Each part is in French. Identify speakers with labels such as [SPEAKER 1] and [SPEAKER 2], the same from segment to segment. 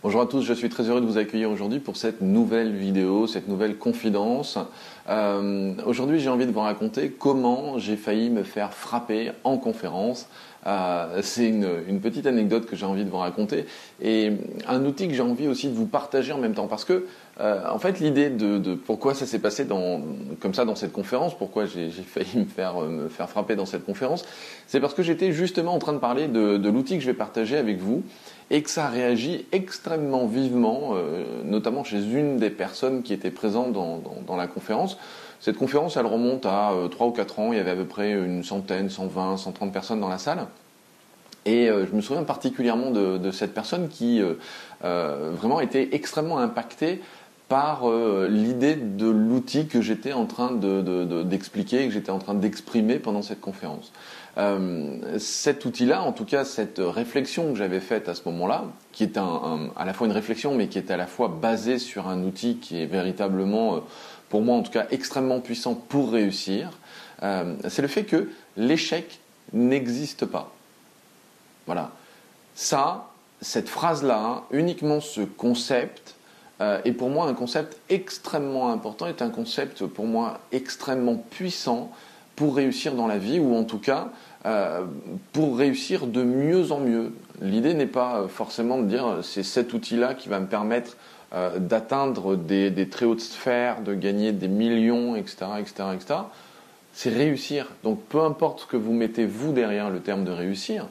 [SPEAKER 1] Bonjour à tous, je suis très heureux de vous accueillir aujourd'hui pour cette nouvelle vidéo, cette nouvelle confidence. Euh, aujourd'hui, j'ai envie de vous raconter comment j'ai failli me faire frapper en conférence. Euh, c'est une, petite anecdote que j'ai envie de vous raconter et un outil que j'ai envie aussi de vous partager en même temps parce que euh, en fait l'idée de, pourquoi ça s'est passé comme ça dans cette conférence, pourquoi j'ai failli me faire, me faire frapper dans cette conférence, c'est parce que j'étais justement en train de parler de, l'outil que je vais partager avec vous et que ça réagit extrêmement vivement, euh, notamment chez une des personnes qui étaient présentes dans, la conférence. Cette conférence, elle remonte à euh, 3 ou 4 ans, il y avait à peu près une centaine, 120, 130 personnes dans la salle. Et euh, je me souviens particulièrement de, de cette personne qui euh, euh, vraiment était extrêmement impactée par l'idée de l'outil que j'étais en train d'expliquer, de, que j'étais en train d'exprimer pendant cette conférence. Euh, cet outil-là, en tout cas cette réflexion que j'avais faite à ce moment-là, qui est un, à la fois une réflexion, mais qui est à la fois basée sur un outil qui est véritablement, euh, pour moi en tout cas, extrêmement puissant pour réussir, euh, c'est le fait que l'échec n'existe pas. Voilà. Ça, cette phrase-là, uniquement ce concept, est pour moi un concept extrêmement important, est un concept pour moi extrêmement puissant pour réussir dans la vie, ou en tout cas euh, pour réussir de mieux en mieux. L'idée n'est pas euh, forcément de dire euh, c'est cet outil-là qui va me permettre d'atteindre des, très hautes sphères, de gagner des millions, etc., etc., etc. C'est réussir. Donc peu importe ce que vous mettez vous derrière le terme de réussir,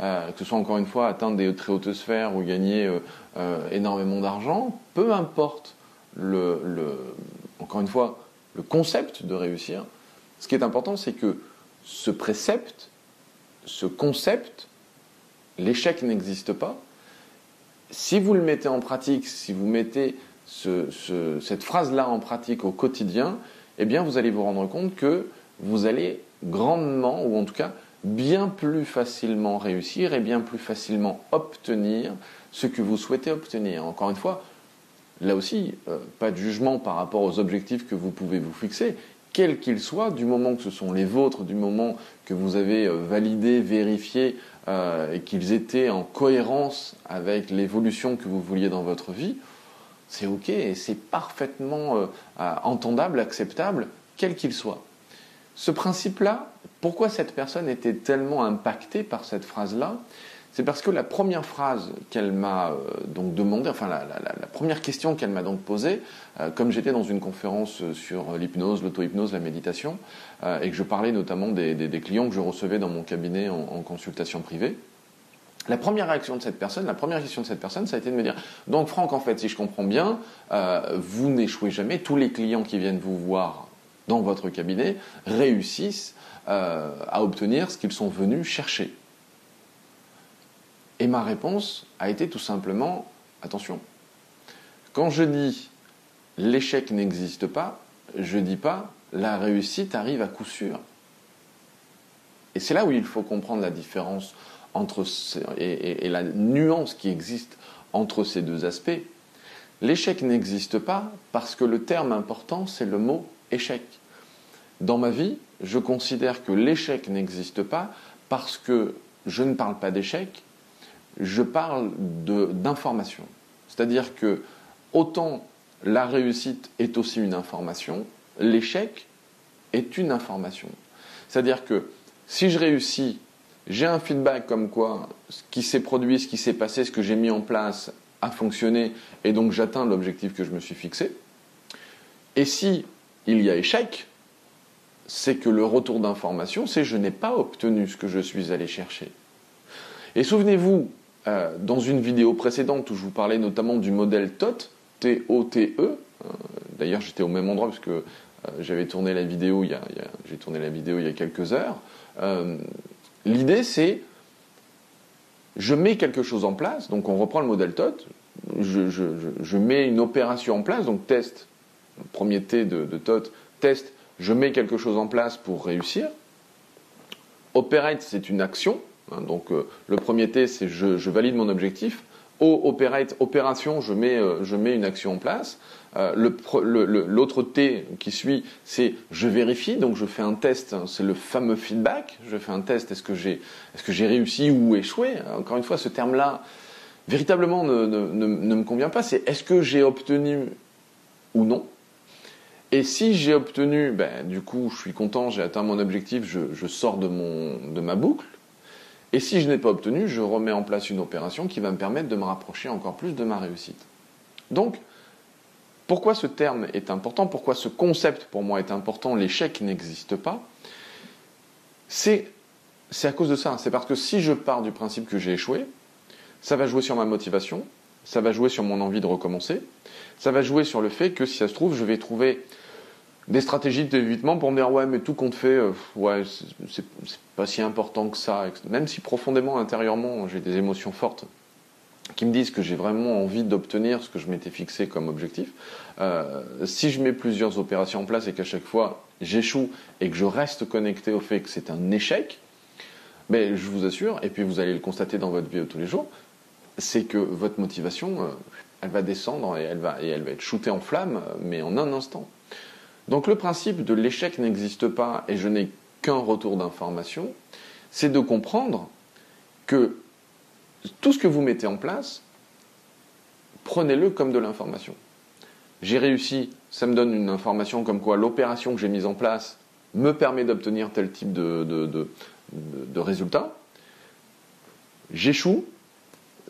[SPEAKER 1] que ce soit encore une fois atteindre des très hautes sphères ou gagner énormément d'argent, peu importe le, encore une fois le concept de réussir, ce qui est important, c'est que ce précepte, ce concept, l'échec n'existe pas. Si vous le mettez en pratique, si vous mettez cette phrase-là en pratique au quotidien, eh bien vous allez vous rendre compte que vous allez grandement, ou en tout cas bien plus facilement réussir et bien plus facilement obtenir ce que vous souhaitez obtenir. Encore une fois, là aussi, euh, pas de jugement par rapport aux objectifs que vous pouvez vous fixer quels qu'ils soient, du moment que ce sont les vôtres, du moment que vous avez euh, validé, vérifié euh, et qu'ils étaient en cohérence avec l'évolution que vous vouliez dans votre vie, c'est ok et c'est parfaitement entendable, acceptable, quel qu'il soit. Ce principe-là, pourquoi cette personne était tellement impactée par cette phrase-là? C'est parce que la première phrase qu'elle m'a euh, donc demandé, enfin la, première question qu'elle m'a donc posée, euh, comme j'étais dans une conférence sur l'hypnose, l'auto-hypnose, la méditation, euh, et que je parlais notamment des, clients que je recevais dans mon cabinet en, consultation privée, la première réaction de cette personne, la première question de cette personne, ça a été de me dire donc Franck, en fait, si je comprends bien, vous n'échouez jamais, tous les clients qui viennent vous voir dans votre cabinet réussissent à obtenir ce qu'ils sont venus chercher. Et ma réponse a été tout simplement, attention, quand je dis l'échec n'existe pas, je dis pas la réussite arrive à coup sûr. Et c'est là où il faut comprendre la différence entre et, la nuance qui existe entre ces deux aspects. L'échec n'existe pas parce que le terme important, c'est le mot échec. Dans ma vie, je considère que l'échec n'existe pas parce que je ne parle pas d'échec, je parle d'information. C'est-à-dire que autant la réussite est aussi une information, l'échec est une information. C'est-à-dire que si je réussis, j'ai un feedback comme quoi ce qui s'est produit, ce qui s'est passé, ce que j'ai mis en place a fonctionné et donc j'atteins l'objectif que je me suis fixé. Et si il y a échec, c'est que le retour d'information, c'est je n'ai pas obtenu ce que je suis allé chercher. Et souvenez-vous, euh, dans une vidéo précédente où je vous parlais notamment du modèle TOT, T-O-T-E, euh, d'ailleurs j'étais au même endroit parce que euh, j'avais tourné la vidéo il y a, quelques heures. L'idée c'est je mets quelque chose en place, donc on reprend le modèle TOT, je mets une opération en place, donc test, premier T de, de TOT, test, je mets quelque chose en place pour réussir. Operate, c'est une action, Hein, donc euh, le premier T, c'est je, valide mon objectif. O, operate, opération, je mets, euh, je mets une action en place. Euh, l'autre T qui suit, c'est je vérifie, donc je fais un test, hein, c'est le fameux feedback. Je fais un test, est-ce que j'ai j'ai réussi ou échoué? Encore une fois, ce terme-là, véritablement ne, me convient pas, c'est est-ce que j'ai obtenu ou non? Et si j'ai obtenu, ben, du coup, je suis content, j'ai atteint mon objectif, je, sors de, mon, de ma boucle. Et si je n'ai pas obtenu, je remets en place une opération qui va me permettre de me rapprocher encore plus de ma réussite. Donc, pourquoi ce terme est important Pourquoi ce concept pour moi est important L'échec n'existe pas. C'est à cause de ça. C'est parce que si je pars du principe que j'ai échoué, ça va jouer sur ma motivation, ça va jouer sur mon envie de recommencer, ça va jouer sur le fait que si ça se trouve, je vais trouver des stratégies d'évitement pour me dire ouais mais tout compte fait euh, ouais c'est pas si important que ça même si profondément intérieurement j'ai des émotions fortes qui me disent que j'ai vraiment envie d'obtenir ce que je m'étais fixé comme objectif euh, si je mets plusieurs opérations en place et qu'à chaque fois j'échoue et que je reste connecté au fait que c'est un échec ben, je vous assure et puis vous allez le constater dans votre vie tous les jours c'est que votre motivation euh, elle va descendre et elle va, et elle va être shootée en flammes mais en un instant donc le principe de l'échec n'existe pas et je n'ai qu'un retour d'information, c'est de comprendre que tout ce que vous mettez en place, prenez-le comme de l'information. J'ai réussi, ça me donne une information comme quoi l'opération que j'ai mise en place me permet d'obtenir tel type de, de résultat. J'échoue,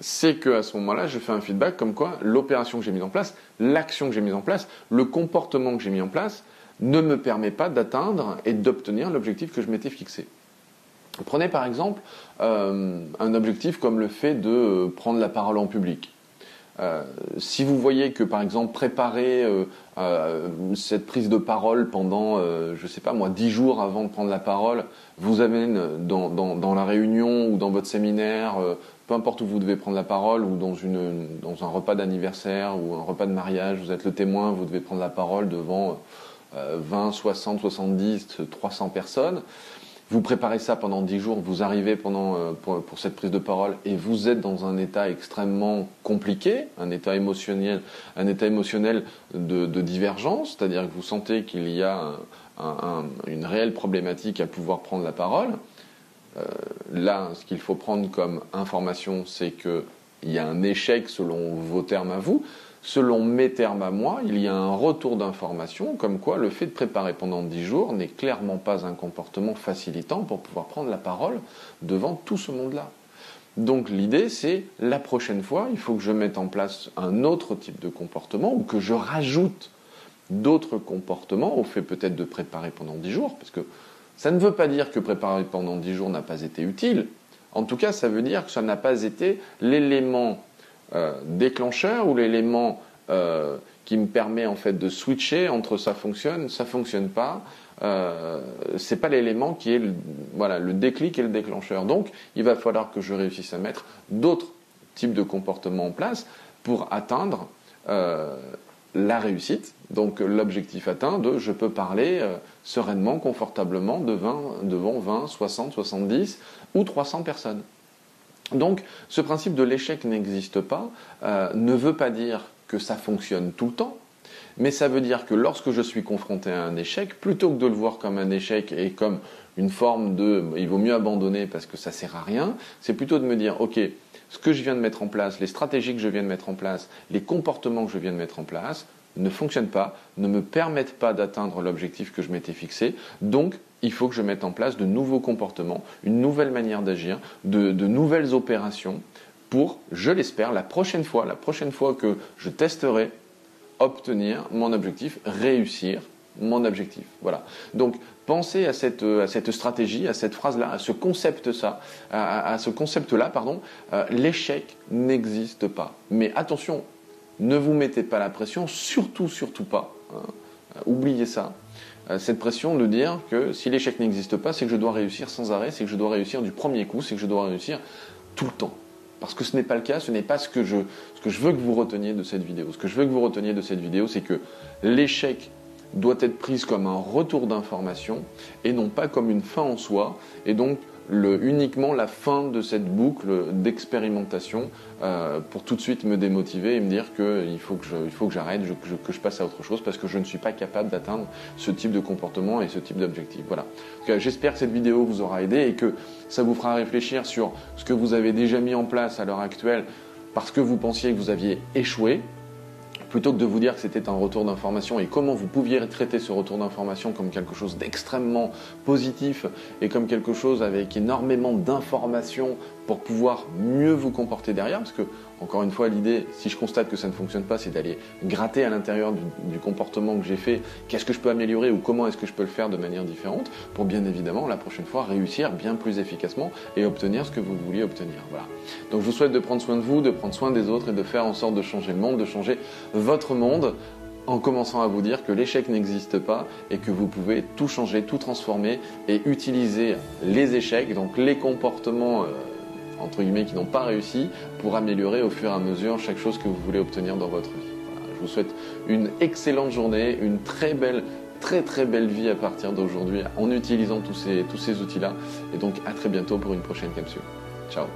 [SPEAKER 1] c'est qu'à ce moment-là, je fais un feedback comme quoi l'opération que j'ai mise en place, l'action que j'ai mise en place, le comportement que j'ai mis en place ne me permet pas d'atteindre et d'obtenir l'objectif que je m'étais fixé. Prenez par exemple euh, un objectif comme le fait de prendre la parole en public. Euh, si vous voyez que par exemple préparer euh, cette prise de parole pendant, je ne sais pas moi, dix jours avant de prendre la parole, vous amène dans la réunion ou dans votre séminaire, peu importe où vous devez prendre la parole, ou dans, une, dans un repas d'anniversaire ou un repas de mariage, vous êtes le témoin, vous devez prendre la parole devant 20, 60, 70, 300 personnes. Vous préparez ça pendant 10 jours, vous arrivez pendant, euh, pour, cette prise de parole et vous êtes dans un état extrêmement compliqué, un état émotionnel, un état émotionnel de, divergence, c'est-à-dire que vous sentez qu'il y a une réelle problématique à pouvoir prendre la parole. Euh, là, ce qu'il faut prendre comme information, c'est qu'il y a un échec selon vos termes à vous. Selon mes termes à moi, il y a un retour d'information comme quoi le fait de préparer pendant 10 jours n'est clairement pas un comportement facilitant pour pouvoir prendre la parole devant tout ce monde-là. Donc l'idée, c'est la prochaine fois, il faut que je mette en place un autre type de comportement ou que je rajoute d'autres comportements au fait peut-être de préparer pendant 10 jours, parce que ça ne veut pas dire que préparer pendant 10 jours n'a pas été utile. En tout cas, ça veut dire que ça n'a pas été l'élément euh, déclencheur ou l'élément euh, qui me permet en fait de switcher entre ça fonctionne, ça fonctionne pas. Euh, c'est pas l'élément qui est le, voilà le déclic et le déclencheur. Donc, il va falloir que je réussisse à mettre d'autres types de comportements en place pour atteindre euh, la réussite, donc l'objectif atteint de je peux parler euh, sereinement, confortablement devant, devant 20, 60, 70 ou 300 personnes. Donc ce principe de l'échec n'existe pas, euh, ne veut pas dire que ça fonctionne tout le temps, mais ça veut dire que lorsque je suis confronté à un échec, plutôt que de le voir comme un échec et comme une forme de il vaut mieux abandonner parce que ça sert à rien, c'est plutôt de me dire ok, ce que je viens de mettre en place, les stratégies que je viens de mettre en place, les comportements que je viens de mettre en place ne fonctionnent pas, ne me permettent pas d'atteindre l'objectif que je m'étais fixé. Donc, il faut que je mette en place de nouveaux comportements, une nouvelle manière d'agir, de, nouvelles opérations pour, je l'espère, la prochaine fois, la prochaine fois que je testerai, obtenir mon objectif, réussir mon objectif. Voilà. Donc, pensez à cette, à cette stratégie, à cette phrase-là, à ce concept-là, à, ce concept-là, pardon. Euh, l'échec n'existe pas. Mais attention, ne vous mettez pas la pression, surtout, surtout pas. Hein. Euh, oubliez ça. Euh, cette pression de dire que si l'échec n'existe pas, c'est que je dois réussir sans arrêt, c'est que je dois réussir du premier coup, c'est que je dois réussir tout le temps. Parce que ce n'est pas le cas, ce n'est pas ce que, je, ce que je veux que vous reteniez de cette vidéo. Ce que je veux que vous reteniez de cette vidéo, c'est que l'échec doit être prise comme un retour d'information et non pas comme une fin en soi. Et donc, uniquement la fin de cette boucle d'expérimentation euh, pour tout de suite me démotiver et me dire qu'il faut que j'arrête, que je passe à autre chose parce que je ne suis pas capable d'atteindre ce type de comportement et ce type d'objectif. Voilà. J'espère que cette vidéo vous aura aidé et que ça vous fera réfléchir sur ce que vous avez déjà mis en place à l'heure actuelle parce que vous pensiez que vous aviez échoué, plutôt que de vous dire que c'était un retour d'information et comment vous pouviez traiter ce retour d'information comme quelque chose d'extrêmement positif et comme quelque chose avec énormément d'informations pour pouvoir mieux vous comporter derrière, parce que encore une fois, l'idée, si je constate que ça ne fonctionne pas, c'est d'aller gratter à l'intérieur du, comportement que j'ai fait, qu'est-ce que je peux améliorer ou comment est-ce que je peux le faire de manière différente pour bien évidemment la prochaine fois réussir bien plus efficacement et obtenir ce que vous vouliez obtenir. Voilà. Donc je vous souhaite de prendre soin de vous, de prendre soin des autres et de faire en sorte de changer le monde, de changer votre monde en commençant à vous dire que l'échec n'existe pas et que vous pouvez tout changer, tout transformer et utiliser les échecs, donc les comportements euh, entre guillemets, qui n'ont pas réussi pour améliorer au fur et à mesure chaque chose que vous voulez obtenir dans votre vie. je vous souhaite une excellente journée, une très belle, très très belle vie à partir d'aujourd'hui en utilisant tous ces, tous ces outils-là. Et donc à très bientôt pour une prochaine capsule. Ciao